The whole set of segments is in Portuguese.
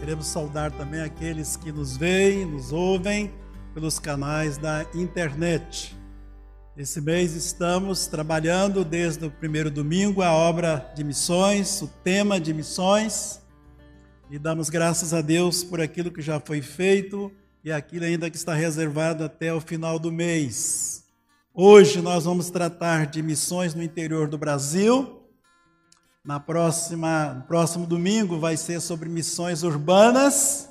Queremos saudar também aqueles que nos veem, nos ouvem pelos canais da internet. Esse mês estamos trabalhando desde o primeiro domingo a obra de missões, o tema de missões, e damos graças a Deus por aquilo que já foi feito e aquilo ainda que está reservado até o final do mês. Hoje nós vamos tratar de missões no interior do Brasil na próxima, no próximo domingo vai ser sobre missões urbanas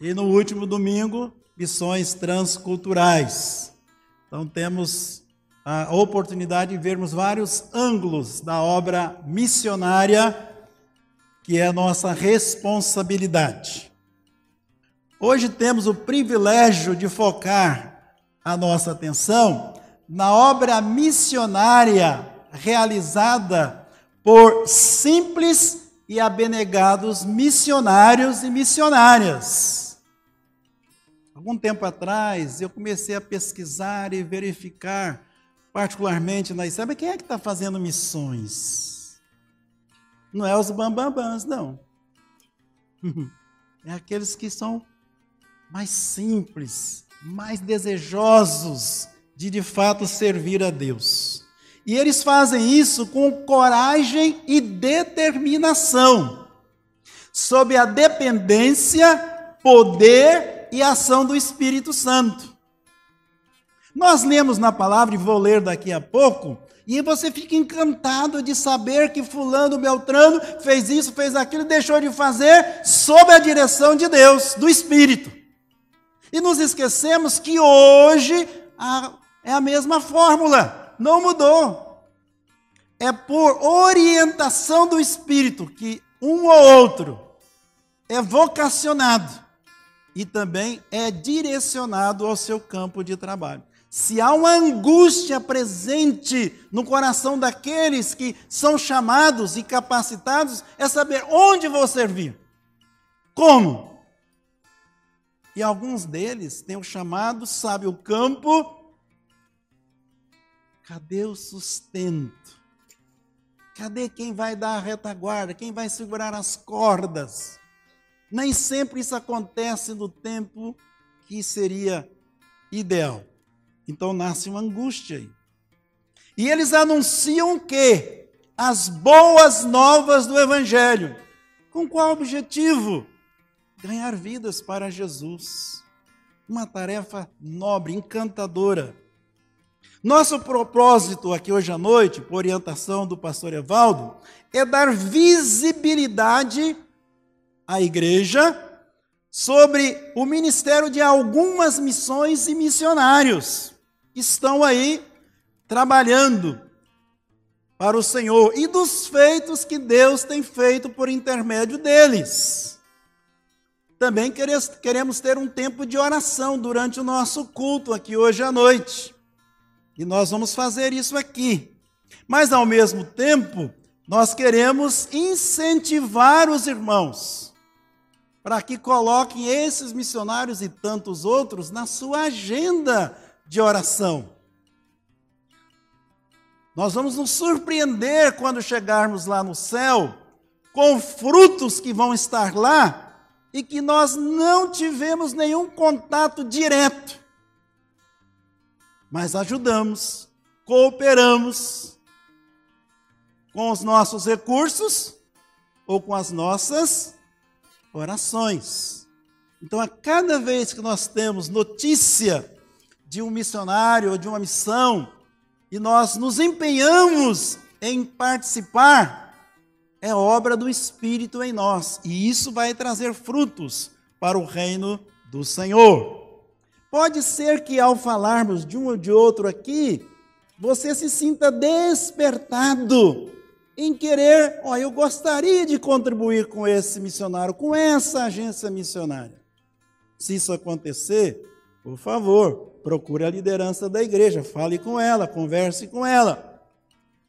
e no último domingo missões transculturais. Então temos a oportunidade de vermos vários ângulos da obra missionária que é a nossa responsabilidade. Hoje temos o privilégio de focar a nossa atenção na obra missionária realizada por simples e abnegados missionários e missionárias. Algum tempo atrás, eu comecei a pesquisar e verificar, particularmente na sabe quem é que está fazendo missões? Não é os bambambãs, não. É aqueles que são mais simples, mais desejosos de de fato servir a Deus. E eles fazem isso com coragem e determinação, sob a dependência, poder e ação do Espírito Santo. Nós lemos na palavra, e vou ler daqui a pouco, e você fica encantado de saber que Fulano Beltrano fez isso, fez aquilo deixou de fazer sob a direção de Deus, do Espírito. E nos esquecemos que hoje a, é a mesma fórmula não mudou. É por orientação do Espírito que um ou outro é vocacionado e também é direcionado ao seu campo de trabalho. Se há uma angústia presente no coração daqueles que são chamados e capacitados, é saber onde vou servir, como. E alguns deles têm o chamado, sabe o campo, Cadê o sustento? Cadê quem vai dar a retaguarda? Quem vai segurar as cordas? Nem sempre isso acontece no tempo que seria ideal. Então nasce uma angústia aí. E eles anunciam que as boas novas do Evangelho. Com qual objetivo? Ganhar vidas para Jesus. Uma tarefa nobre, encantadora. Nosso propósito aqui hoje à noite, por orientação do pastor Evaldo, é dar visibilidade à igreja sobre o ministério de algumas missões e missionários que estão aí trabalhando para o Senhor e dos feitos que Deus tem feito por intermédio deles. Também queremos ter um tempo de oração durante o nosso culto aqui hoje à noite. E nós vamos fazer isso aqui. Mas, ao mesmo tempo, nós queremos incentivar os irmãos para que coloquem esses missionários e tantos outros na sua agenda de oração. Nós vamos nos surpreender quando chegarmos lá no céu com frutos que vão estar lá e que nós não tivemos nenhum contato direto mas ajudamos, cooperamos com os nossos recursos ou com as nossas orações. Então, a cada vez que nós temos notícia de um missionário ou de uma missão e nós nos empenhamos em participar, é obra do Espírito em nós, e isso vai trazer frutos para o reino do Senhor. Pode ser que ao falarmos de um ou de outro aqui, você se sinta despertado em querer, ó, eu gostaria de contribuir com esse missionário, com essa agência missionária. Se isso acontecer, por favor, procure a liderança da igreja, fale com ela, converse com ela.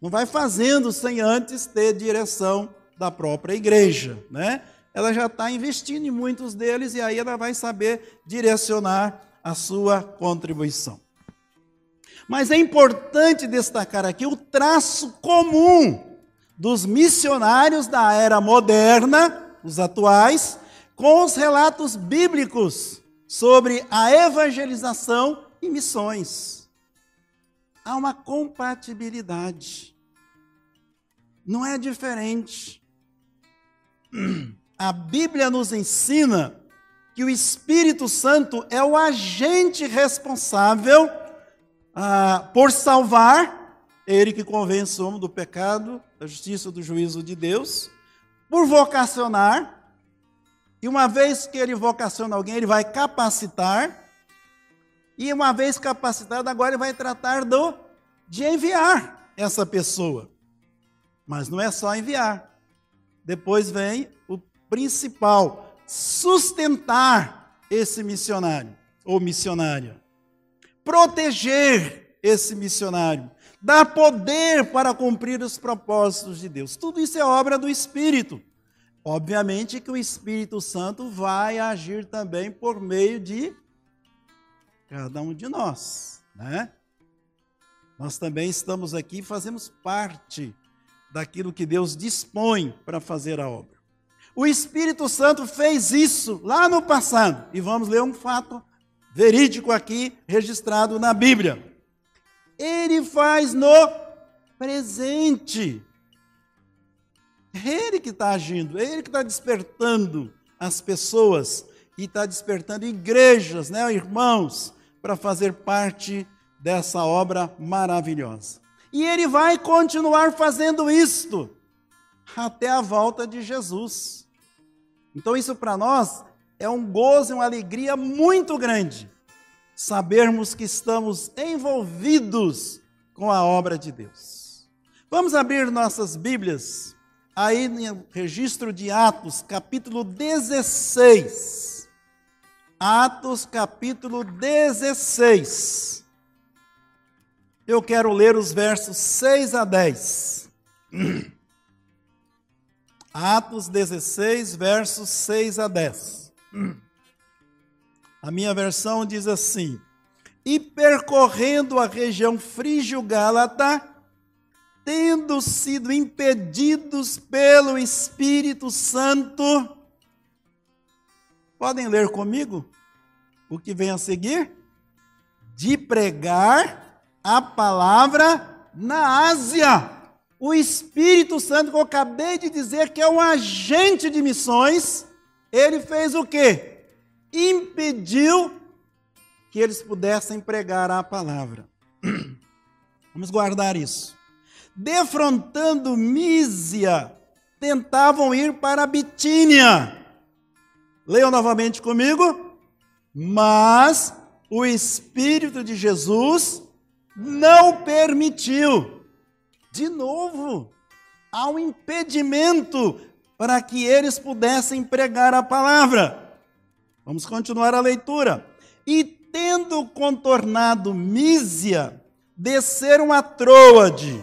Não vai fazendo sem antes ter direção da própria igreja, né? Ela já está investindo em muitos deles e aí ela vai saber direcionar a sua contribuição. Mas é importante destacar aqui o traço comum dos missionários da era moderna, os atuais, com os relatos bíblicos sobre a evangelização e missões. Há uma compatibilidade. Não é diferente. A Bíblia nos ensina que o Espírito Santo é o agente responsável ah, por salvar, ele que convence o homem do pecado, da justiça, do juízo de Deus, por vocacionar, e uma vez que ele vocaciona alguém, ele vai capacitar, e uma vez capacitado, agora ele vai tratar do, de enviar essa pessoa. Mas não é só enviar. Depois vem o principal, sustentar esse missionário ou missionária, proteger esse missionário, dar poder para cumprir os propósitos de Deus. Tudo isso é obra do Espírito. Obviamente que o Espírito Santo vai agir também por meio de cada um de nós, né? Nós também estamos aqui, fazemos parte daquilo que Deus dispõe para fazer a obra. O Espírito Santo fez isso lá no passado. E vamos ler um fato verídico aqui, registrado na Bíblia. Ele faz no presente. É ele que está agindo, é ele que está despertando as pessoas e está despertando igrejas, né, irmãos, para fazer parte dessa obra maravilhosa. E ele vai continuar fazendo isto até a volta de Jesus. Então, isso para nós é um gozo e uma alegria muito grande, sabermos que estamos envolvidos com a obra de Deus. Vamos abrir nossas Bíblias aí no registro de Atos, capítulo 16. Atos, capítulo 16. Eu quero ler os versos 6 a 10. Atos 16, versos 6 a 10. A minha versão diz assim: E percorrendo a região frígio-gálata, tendo sido impedidos pelo Espírito Santo, podem ler comigo o que vem a seguir? De pregar a palavra na Ásia o Espírito Santo, que eu acabei de dizer que é um agente de missões, ele fez o quê? Impediu que eles pudessem pregar a palavra. Vamos guardar isso. Defrontando Mísia, tentavam ir para Bitínia. Leiam novamente comigo. Mas o Espírito de Jesus não permitiu de novo, há um impedimento para que eles pudessem pregar a palavra. Vamos continuar a leitura. E tendo contornado Mísia, desceram a Troade.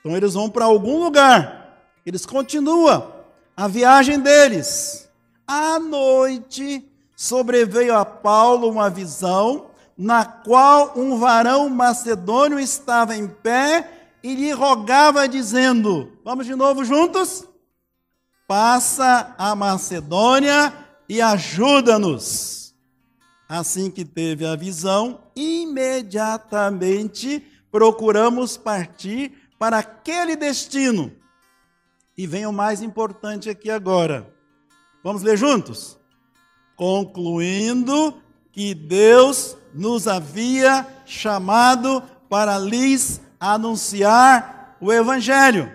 Então eles vão para algum lugar. Eles continuam a viagem deles. À noite sobreveio a Paulo uma visão na qual um varão macedônio estava em pé e lhe rogava, dizendo: Vamos de novo juntos? Passa a Macedônia e ajuda-nos. Assim que teve a visão, imediatamente procuramos partir para aquele destino. E vem o mais importante aqui agora. Vamos ler juntos? Concluindo que Deus nos havia chamado para lhes anunciar o Evangelho.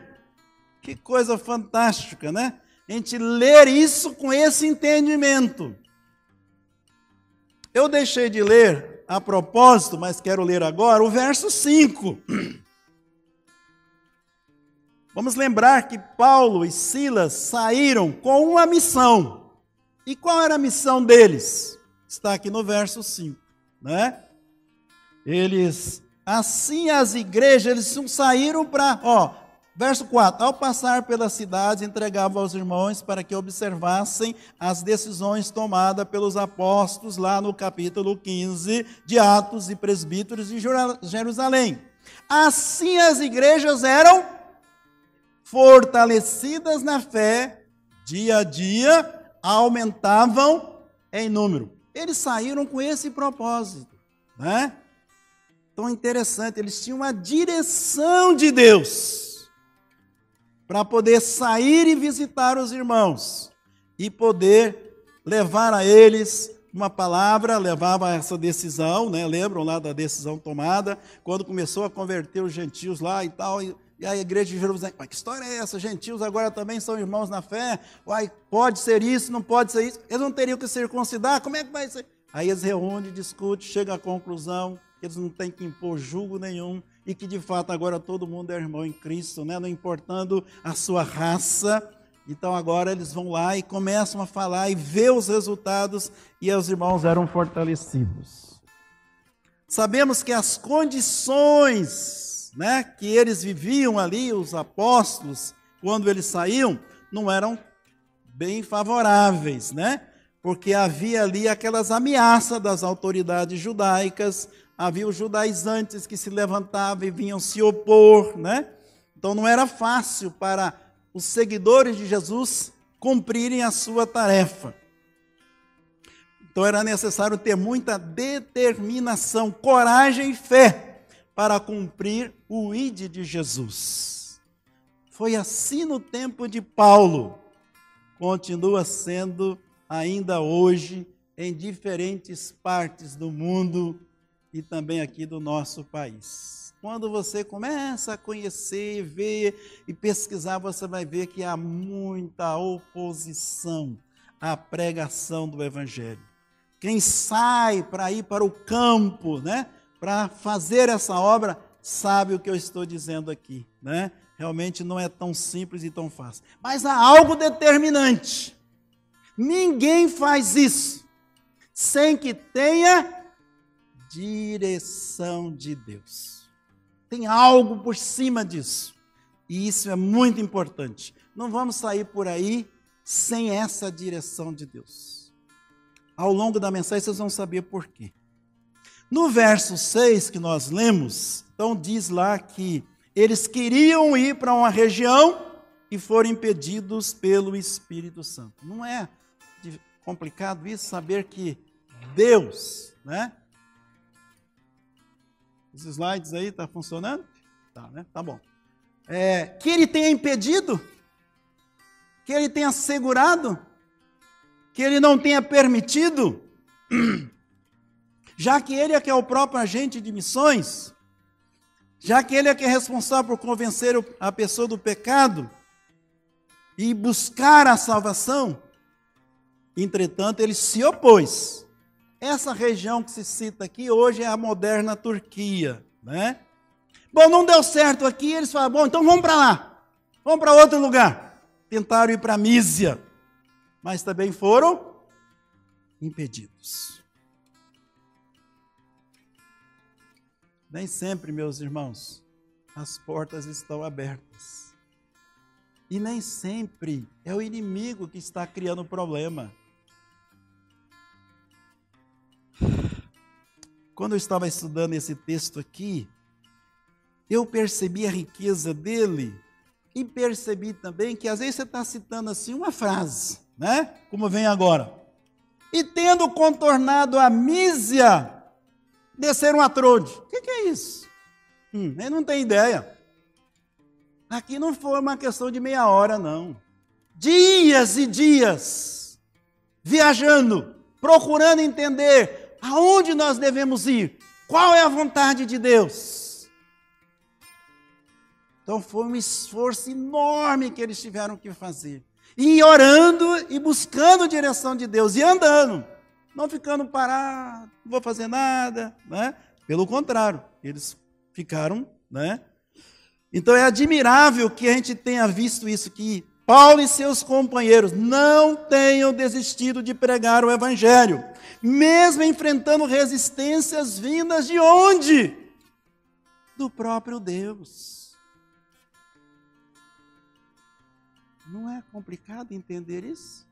Que coisa fantástica, né? A gente ler isso com esse entendimento. Eu deixei de ler a propósito, mas quero ler agora o verso 5. Vamos lembrar que Paulo e Silas saíram com uma missão. E qual era a missão deles? Está aqui no verso 5. né? Eles, assim as igrejas, eles saíram para, ó, verso 4, ao passar pelas cidades, entregavam aos irmãos para que observassem as decisões tomadas pelos apóstolos lá no capítulo 15 de Atos e Presbíteros de Jerusalém. Assim as igrejas eram fortalecidas na fé, dia a dia aumentavam em número. Eles saíram com esse propósito, né? Tão interessante, eles tinham uma direção de Deus para poder sair e visitar os irmãos e poder levar a eles uma palavra, levava essa decisão, né? Lembram lá da decisão tomada quando começou a converter os gentios lá e tal, e e a igreja de Jerusalém, que história é essa? Gentios agora também são irmãos na fé? Uai, pode ser isso, não pode ser isso? Eles não teriam que circuncidar? Como é que vai ser? Aí eles reúnem, discutem, chegam à conclusão que eles não têm que impor julgo nenhum e que de fato agora todo mundo é irmão em Cristo, né? não importando a sua raça. Então agora eles vão lá e começam a falar e ver os resultados e os irmãos eram fortalecidos. Sabemos que as condições né, que eles viviam ali, os apóstolos, quando eles saíam, não eram bem favoráveis, né? Porque havia ali aquelas ameaças das autoridades judaicas, havia os judaizantes que se levantavam e vinham se opor, né? Então não era fácil para os seguidores de Jesus cumprirem a sua tarefa. Então era necessário ter muita determinação, coragem e fé para cumprir o ide de Jesus. Foi assim no tempo de Paulo, continua sendo ainda hoje em diferentes partes do mundo e também aqui do nosso país. Quando você começa a conhecer, ver e pesquisar, você vai ver que há muita oposição à pregação do Evangelho. Quem sai para ir para o campo, né? para fazer essa obra sabe o que eu estou dizendo aqui, né? Realmente não é tão simples e tão fácil. Mas há algo determinante. Ninguém faz isso sem que tenha direção de Deus. Tem algo por cima disso. E isso é muito importante. Não vamos sair por aí sem essa direção de Deus. Ao longo da mensagem vocês vão saber por quê. No verso 6 que nós lemos, então diz lá que eles queriam ir para uma região e foram impedidos pelo Espírito Santo. Não é complicado isso saber que Deus, né? Os slides aí tá funcionando? Tá, né? Tá bom. É, que ele tenha impedido, que ele tenha segurado, que ele não tenha permitido já que ele é que é o próprio agente de missões, já que ele é que é responsável por convencer a pessoa do pecado e buscar a salvação, entretanto, ele se opôs. Essa região que se cita aqui hoje é a moderna Turquia, né? Bom, não deu certo aqui, eles falaram, bom, então vamos para lá, vamos para outro lugar. Tentaram ir para Mísia, mas também foram impedidos. Nem sempre, meus irmãos, as portas estão abertas. E nem sempre é o inimigo que está criando o problema. Quando eu estava estudando esse texto aqui, eu percebi a riqueza dele e percebi também que às vezes você está citando assim uma frase, né? Como vem agora. E tendo contornado a mísia desceram a trode. O que, que, é isso? Hum, ele não tem ideia. Aqui não foi uma questão de meia hora, não. Dias e dias viajando, procurando entender aonde nós devemos ir, qual é a vontade de Deus. Então foi um esforço enorme que eles tiveram que fazer. E orando e buscando a direção de Deus e andando não ficando parado, não vou fazer nada, né? Pelo contrário, eles ficaram, né? Então é admirável que a gente tenha visto isso que Paulo e seus companheiros não tenham desistido de pregar o Evangelho, mesmo enfrentando resistências vindas de onde? Do próprio Deus. Não é complicado entender isso?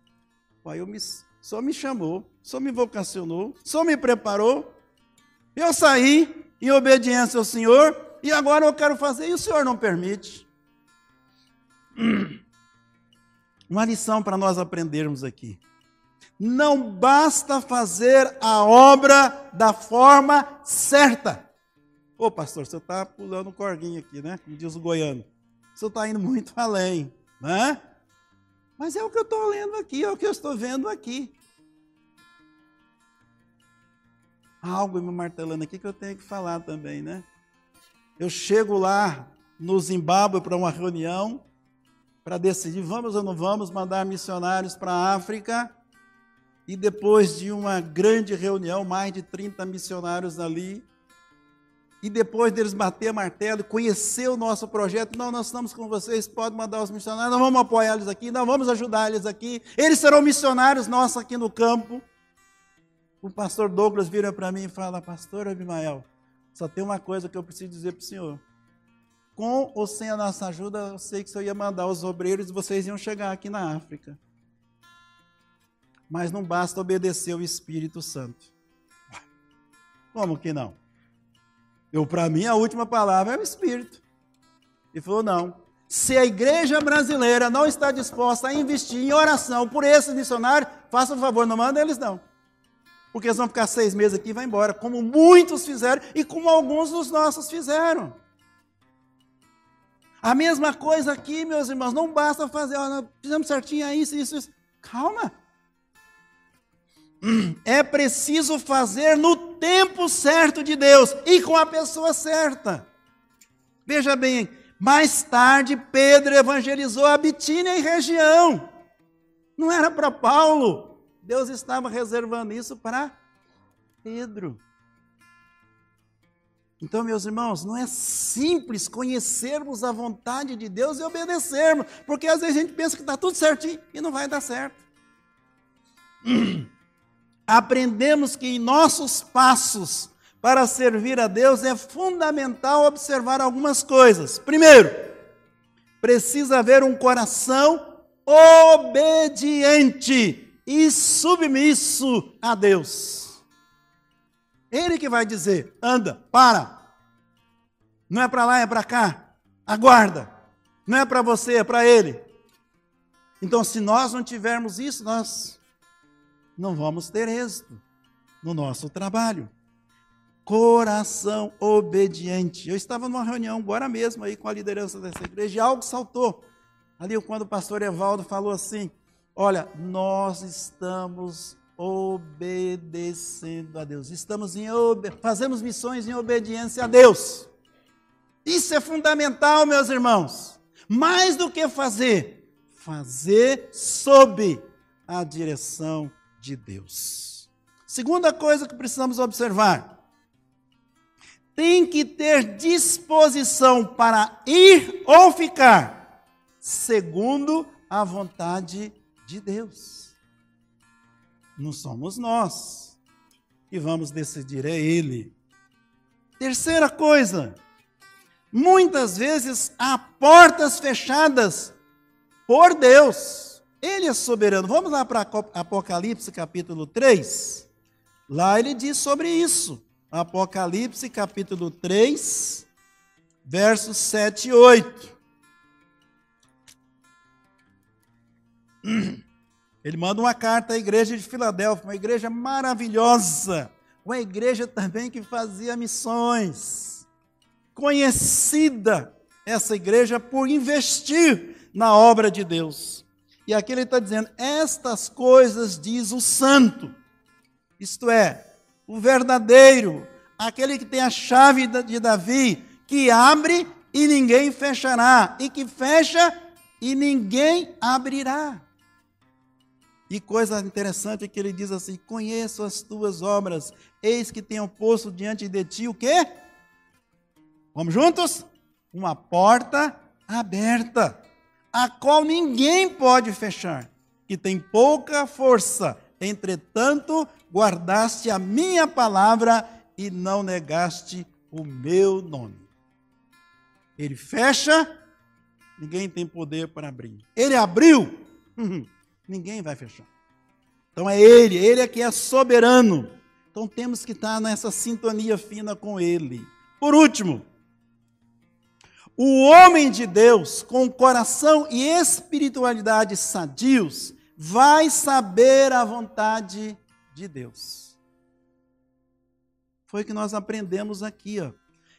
Pai, eu me, só me chamou, só me vocacionou, só me preparou. Eu saí em obediência ao Senhor e agora eu quero fazer e o Senhor não permite. Uma lição para nós aprendermos aqui. Não basta fazer a obra da forma certa. Ô pastor, você está pulando corguinho aqui, né? Como diz o goiano. Você está indo muito além, né? Mas é o que eu estou lendo aqui, é o que eu estou vendo aqui. algo me martelando aqui que eu tenho que falar também, né? Eu chego lá no Zimbábue para uma reunião para decidir vamos ou não vamos mandar missionários para a África. E depois de uma grande reunião, mais de 30 missionários ali, e depois deles bater martelo, conhecer o nosso projeto, não, nós estamos com vocês, pode mandar os missionários, nós vamos apoiar eles aqui, nós vamos ajudar eles aqui, eles serão missionários nossos aqui no campo. O pastor Douglas vira para mim e fala: Pastor Abimael, só tem uma coisa que eu preciso dizer para o senhor. Com ou sem a nossa ajuda, eu sei que o senhor ia mandar os obreiros e vocês iam chegar aqui na África. Mas não basta obedecer o Espírito Santo. Como que não? Eu, para mim, a última palavra é o Espírito. Ele falou: não. Se a igreja brasileira não está disposta a investir em oração por esses missionários, faça o favor, não manda eles não porque eles vão ficar seis meses aqui e vão embora, como muitos fizeram e como alguns dos nossos fizeram. A mesma coisa aqui, meus irmãos, não basta fazer, ó, fizemos certinho isso, isso, isso. Calma. É preciso fazer no tempo certo de Deus e com a pessoa certa. Veja bem, mais tarde Pedro evangelizou a Bitínia e região. Não era para Paulo. Deus estava reservando isso para Pedro. Então, meus irmãos, não é simples conhecermos a vontade de Deus e obedecermos, porque às vezes a gente pensa que está tudo certinho e não vai dar certo. Aprendemos que em nossos passos para servir a Deus é fundamental observar algumas coisas. Primeiro, precisa haver um coração obediente e submisso a Deus. Ele que vai dizer: anda, para. Não é para lá, é para cá. Aguarda. Não é para você, é para ele. Então, se nós não tivermos isso, nós não vamos ter êxito no nosso trabalho. Coração obediente. Eu estava numa reunião agora mesmo aí com a liderança dessa igreja e algo saltou. Ali quando o pastor Evaldo falou assim: Olha, nós estamos obedecendo a Deus. Estamos em fazemos missões em obediência a Deus. Isso é fundamental, meus irmãos. Mais do que fazer, fazer sob a direção de Deus. Segunda coisa que precisamos observar: tem que ter disposição para ir ou ficar, segundo a vontade de Deus. Não somos nós que vamos decidir, é Ele. Terceira coisa, muitas vezes há portas fechadas por Deus. Ele é soberano. Vamos lá para Apocalipse capítulo 3. Lá ele diz sobre isso. Apocalipse capítulo 3, versos 7 e 8. Ele manda uma carta à igreja de Filadélfia, uma igreja maravilhosa, uma igreja também que fazia missões. Conhecida essa igreja por investir na obra de Deus. E aqui ele está dizendo: estas coisas diz o santo, isto é, o verdadeiro, aquele que tem a chave de Davi, que abre e ninguém fechará, e que fecha e ninguém abrirá. E coisa interessante é que ele diz assim: Conheço as tuas obras, eis que tenho posto diante de ti o quê? Vamos juntos? Uma porta aberta. A qual ninguém pode fechar, que tem pouca força. Entretanto, guardaste a minha palavra e não negaste o meu nome. Ele fecha, ninguém tem poder para abrir. Ele abriu, ninguém vai fechar. Então é Ele, Ele é que é soberano. Então temos que estar nessa sintonia fina com Ele. Por último, o homem de Deus, com coração e espiritualidade sadios, vai saber a vontade de Deus. Foi o que nós aprendemos aqui, ó.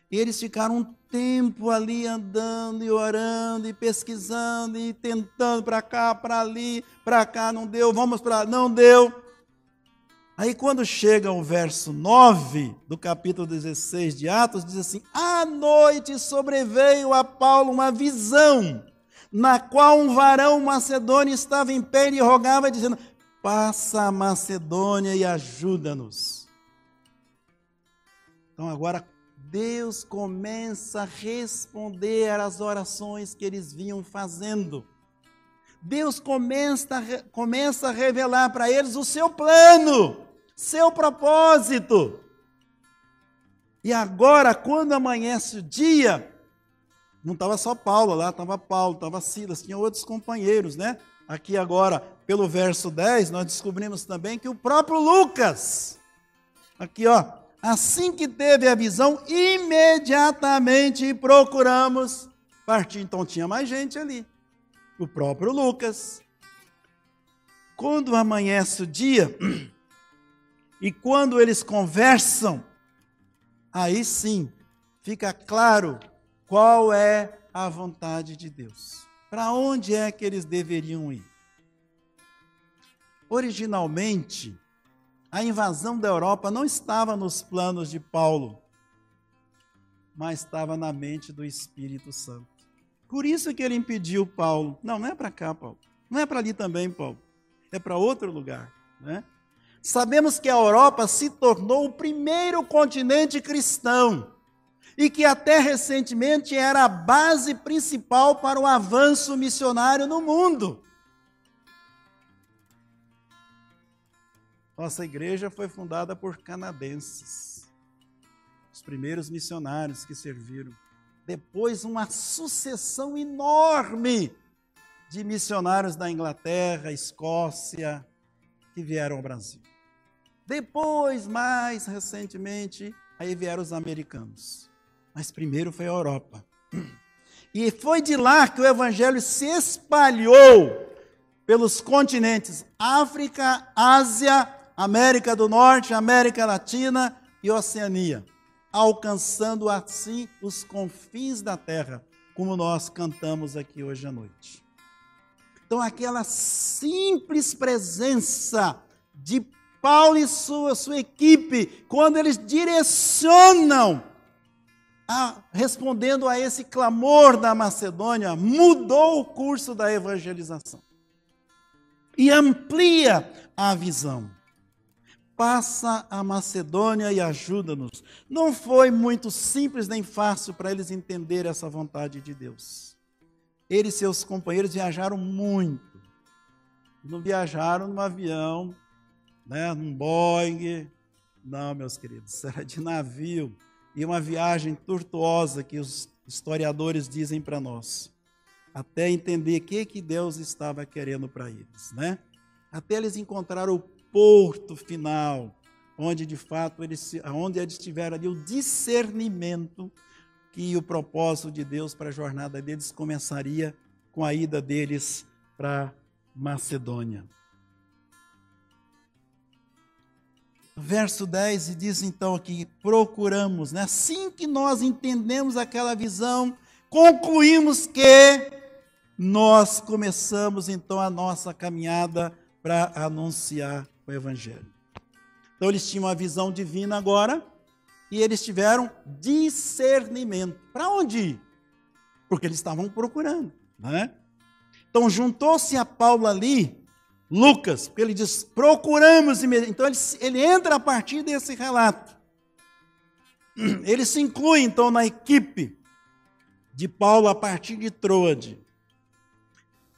Eles ficaram um tempo ali andando e orando e pesquisando e tentando para cá, para ali, para cá, não deu, vamos para não deu. Aí quando chega o verso 9 do capítulo 16 de Atos, diz assim: "À noite sobreveio a Paulo uma visão, na qual um varão macedônio estava em pé e rogava dizendo: Passa a Macedônia e ajuda-nos." Então agora Deus começa a responder às orações que eles vinham fazendo. Deus começa, começa a revelar para eles o seu plano, seu propósito. E agora, quando amanhece o dia, não estava só Paulo lá, estava Paulo, estava Silas, tinha outros companheiros, né? Aqui agora, pelo verso 10, nós descobrimos também que o próprio Lucas, aqui ó, Assim que teve a visão, imediatamente procuramos partir. Então tinha mais gente ali. O próprio Lucas. Quando amanhece o dia, e quando eles conversam, aí sim fica claro qual é a vontade de Deus. Para onde é que eles deveriam ir? Originalmente, a invasão da Europa não estava nos planos de Paulo, mas estava na mente do Espírito Santo. Por isso que ele impediu Paulo. Não, não é para cá, Paulo. Não é para ali também, Paulo. É para outro lugar. Né? Sabemos que a Europa se tornou o primeiro continente cristão e que até recentemente era a base principal para o avanço missionário no mundo. Nossa igreja foi fundada por canadenses, os primeiros missionários que serviram. Depois, uma sucessão enorme de missionários da Inglaterra, Escócia, que vieram ao Brasil. Depois, mais recentemente, aí vieram os americanos. Mas primeiro foi a Europa. E foi de lá que o evangelho se espalhou pelos continentes África, Ásia, América do Norte, América Latina e Oceania, alcançando assim os confins da terra, como nós cantamos aqui hoje à noite. Então, aquela simples presença de Paulo e sua, sua equipe, quando eles direcionam, a, respondendo a esse clamor da Macedônia, mudou o curso da evangelização e amplia a visão passa a Macedônia e ajuda-nos. Não foi muito simples nem fácil para eles entender essa vontade de Deus. Ele e seus companheiros viajaram muito. Não viajaram num avião, né, num Boeing. Não, meus queridos, era de navio. E uma viagem tortuosa que os historiadores dizem para nós. Até entender o que, que Deus estava querendo para eles, né? Até eles encontraram o porto final, onde de fato eles, onde eles tiveram ali o discernimento que o propósito de Deus para a jornada deles começaria com a ida deles para Macedônia. Verso 10 diz então aqui: procuramos, né? assim que nós entendemos aquela visão, concluímos que nós começamos então a nossa caminhada para anunciar o Evangelho. Então eles tinham a visão divina agora e eles tiveram discernimento. Para onde ir? Porque eles estavam procurando. Né? Então juntou-se a Paulo ali, Lucas, porque ele diz: procuramos. Então ele, ele entra a partir desse relato. Ele se inclui então na equipe de Paulo a partir de Troade.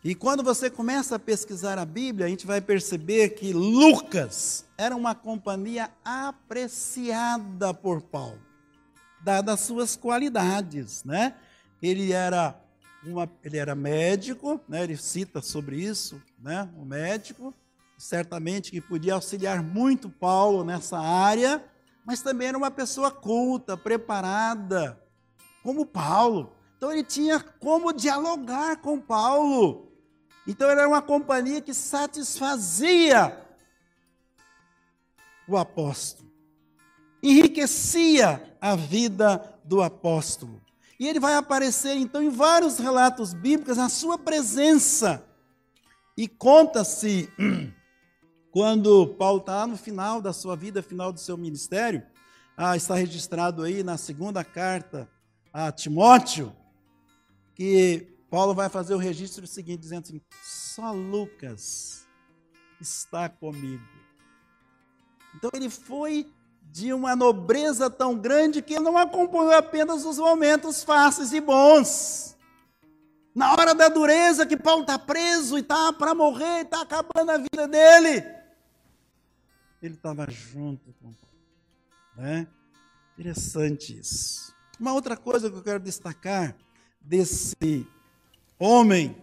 E quando você começa a pesquisar a Bíblia, a gente vai perceber que Lucas era uma companhia apreciada por Paulo, dadas as suas qualidades, né? Ele era uma, ele era médico, né? Ele cita sobre isso, né? O médico, certamente que podia auxiliar muito Paulo nessa área, mas também era uma pessoa culta, preparada, como Paulo. Então ele tinha como dialogar com Paulo. Então era uma companhia que satisfazia o apóstolo, enriquecia a vida do apóstolo. E ele vai aparecer então em vários relatos bíblicos a sua presença. E conta-se, quando Paulo está no final da sua vida, final do seu ministério, ah, está registrado aí na segunda carta a Timóteo, que Paulo vai fazer o registro seguinte, dizendo assim: só Lucas está comigo. Então ele foi de uma nobreza tão grande que ele não acompanhou apenas os momentos fáceis e bons. Na hora da dureza, que Paulo está preso e está para morrer, está acabando a vida dele. Ele estava junto com Paulo. Né? Interessante isso. Uma outra coisa que eu quero destacar desse homem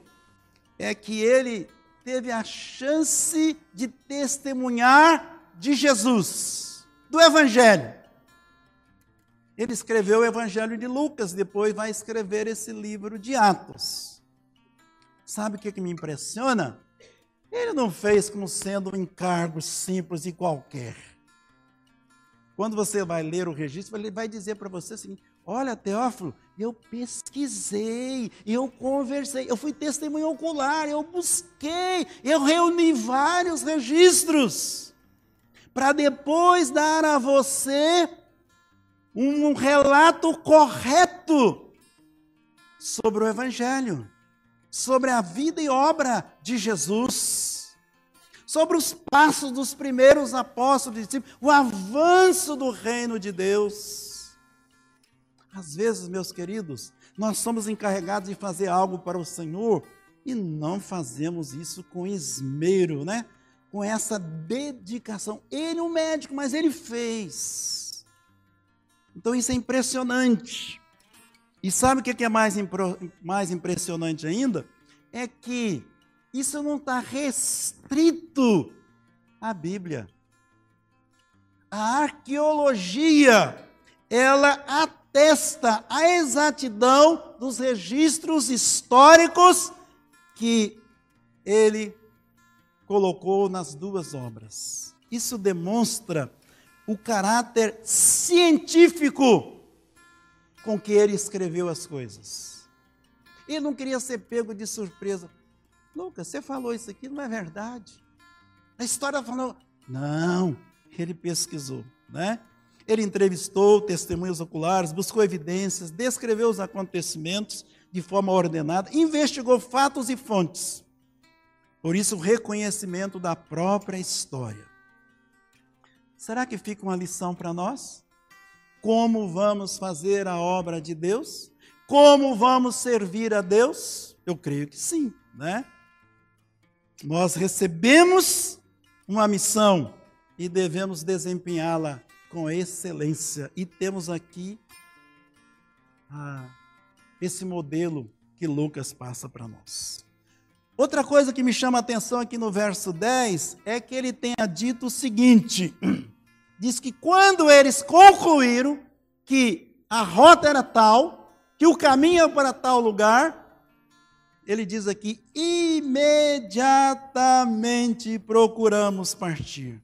é que ele teve a chance de testemunhar de Jesus, do Evangelho. Ele escreveu o Evangelho de Lucas, depois vai escrever esse livro de Atos. Sabe o que, que me impressiona? Ele não fez como sendo um encargo simples e qualquer. Quando você vai ler o registro, ele vai dizer para você o seguinte: Olha, Teófilo, eu pesquisei, eu conversei, eu fui testemunho ocular, eu busquei, eu reuni vários registros, para depois dar a você um relato correto sobre o Evangelho, sobre a vida e obra de Jesus, sobre os passos dos primeiros apóstolos, o avanço do reino de Deus. Às vezes, meus queridos, nós somos encarregados de fazer algo para o Senhor e não fazemos isso com esmero, né? Com essa dedicação. Ele é um médico, mas ele fez. Então isso é impressionante. E sabe o que é mais, mais impressionante ainda? É que isso não está restrito à Bíblia. A arqueologia, ela atesta a exatidão dos registros históricos que ele colocou nas duas obras. Isso demonstra o caráter científico com que ele escreveu as coisas. Ele não queria ser pego de surpresa. Lucas, você falou isso aqui, não é verdade. A história falou. Não, ele pesquisou, né? Ele entrevistou testemunhas oculares, buscou evidências, descreveu os acontecimentos de forma ordenada, investigou fatos e fontes. Por isso, o reconhecimento da própria história. Será que fica uma lição para nós? Como vamos fazer a obra de Deus? Como vamos servir a Deus? Eu creio que sim, né? Nós recebemos uma missão e devemos desempenhá-la com excelência. E temos aqui ah, esse modelo que Lucas passa para nós. Outra coisa que me chama a atenção aqui no verso 10 é que ele tenha dito o seguinte: diz que quando eles concluíram que a rota era tal, que o caminho era para tal lugar, ele diz aqui: imediatamente procuramos partir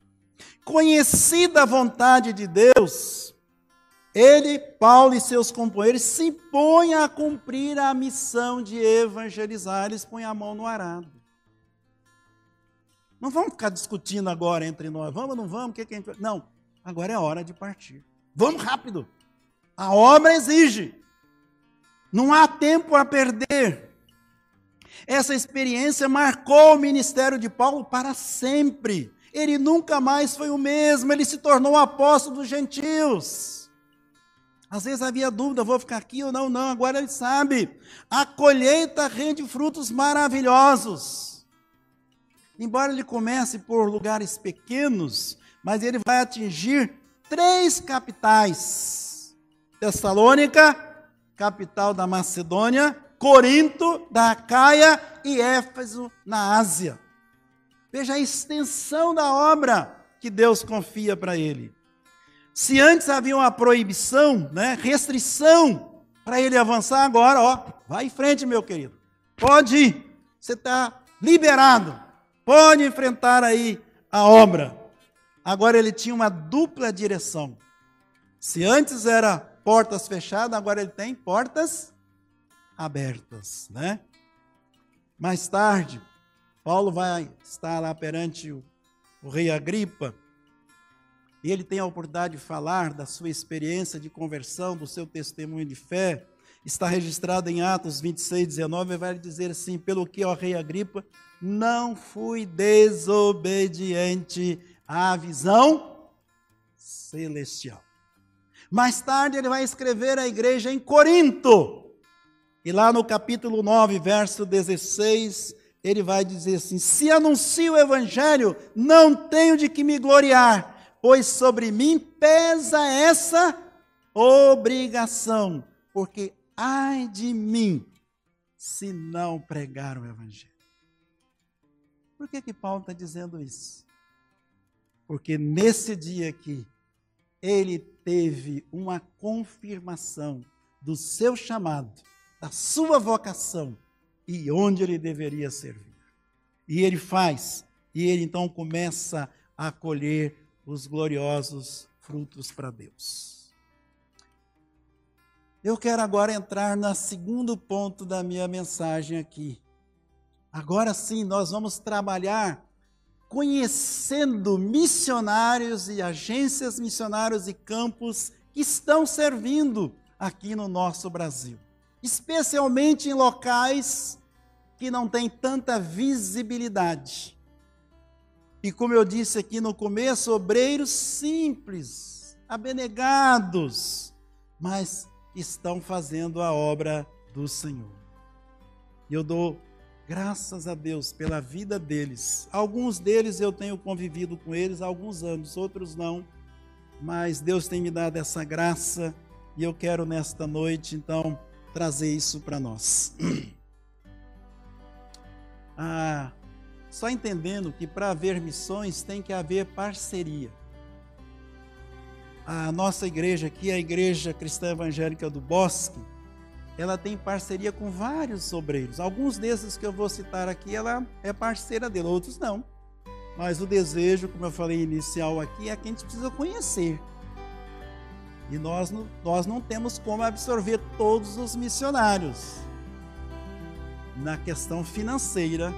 conhecida a vontade de Deus, ele, Paulo e seus companheiros se põem a cumprir a missão de evangelizar, eles põem a mão no arado. Não vamos ficar discutindo agora entre nós, vamos ou não vamos, o que, que a gente... Não, agora é hora de partir. Vamos rápido. A obra exige. Não há tempo a perder. Essa experiência marcou o ministério de Paulo para sempre ele nunca mais foi o mesmo, ele se tornou apóstolo dos gentios. Às vezes havia dúvida, vou ficar aqui ou não, não, agora ele sabe. A colheita rende frutos maravilhosos. Embora ele comece por lugares pequenos, mas ele vai atingir três capitais: Tessalônica, capital da Macedônia, Corinto, da Acaia e Éfeso, na Ásia. Veja a extensão da obra que Deus confia para ele. Se antes havia uma proibição, né, restrição para ele avançar, agora, ó, vai em frente, meu querido. Pode ir. Você está liberado. Pode enfrentar aí a obra. Agora ele tinha uma dupla direção. Se antes era portas fechadas, agora ele tem portas abertas, né? Mais tarde, Paulo vai estar lá perante o, o rei Agripa e ele tem a oportunidade de falar da sua experiência de conversão, do seu testemunho de fé. Está registrado em Atos 26, 19, e vai dizer assim: Pelo que, ó Rei Agripa, não fui desobediente à visão celestial. Mais tarde, ele vai escrever à igreja em Corinto. E lá no capítulo 9, verso 16, ele vai dizer assim: Se anuncio o evangelho, não tenho de que me gloriar pois sobre mim pesa essa obrigação, porque ai de mim se não pregar o Evangelho. Por que, que Paulo está dizendo isso? Porque nesse dia aqui, ele teve uma confirmação do seu chamado, da sua vocação e onde ele deveria servir. E ele faz, e ele então começa a colher os gloriosos frutos para Deus. Eu quero agora entrar no segundo ponto da minha mensagem aqui. Agora sim, nós vamos trabalhar conhecendo missionários e agências missionários e campos que estão servindo aqui no nosso Brasil, especialmente em locais que não têm tanta visibilidade. E como eu disse aqui no começo, obreiros simples, abnegados, mas estão fazendo a obra do Senhor. E eu dou graças a Deus pela vida deles. Alguns deles eu tenho convivido com eles há alguns anos, outros não. Mas Deus tem me dado essa graça e eu quero nesta noite, então, trazer isso para nós. Ah, só entendendo que para haver missões tem que haver parceria. A nossa igreja aqui, a Igreja Cristã Evangélica do Bosque, ela tem parceria com vários obreiros. Alguns desses que eu vou citar aqui, ela é parceira dele, outros não. Mas o desejo, como eu falei inicial aqui, é que a gente precisa conhecer. E nós, nós não temos como absorver todos os missionários. Na questão financeira,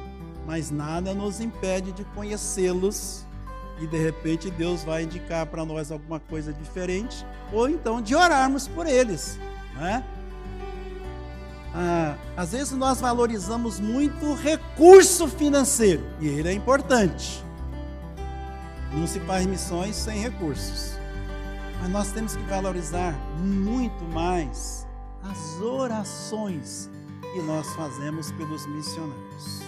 mas nada nos impede de conhecê-los e de repente Deus vai indicar para nós alguma coisa diferente, ou então de orarmos por eles, né? Ah, às vezes nós valorizamos muito o recurso financeiro, e ele é importante. Não se faz missões sem recursos. Mas nós temos que valorizar muito mais as orações que nós fazemos pelos missionários.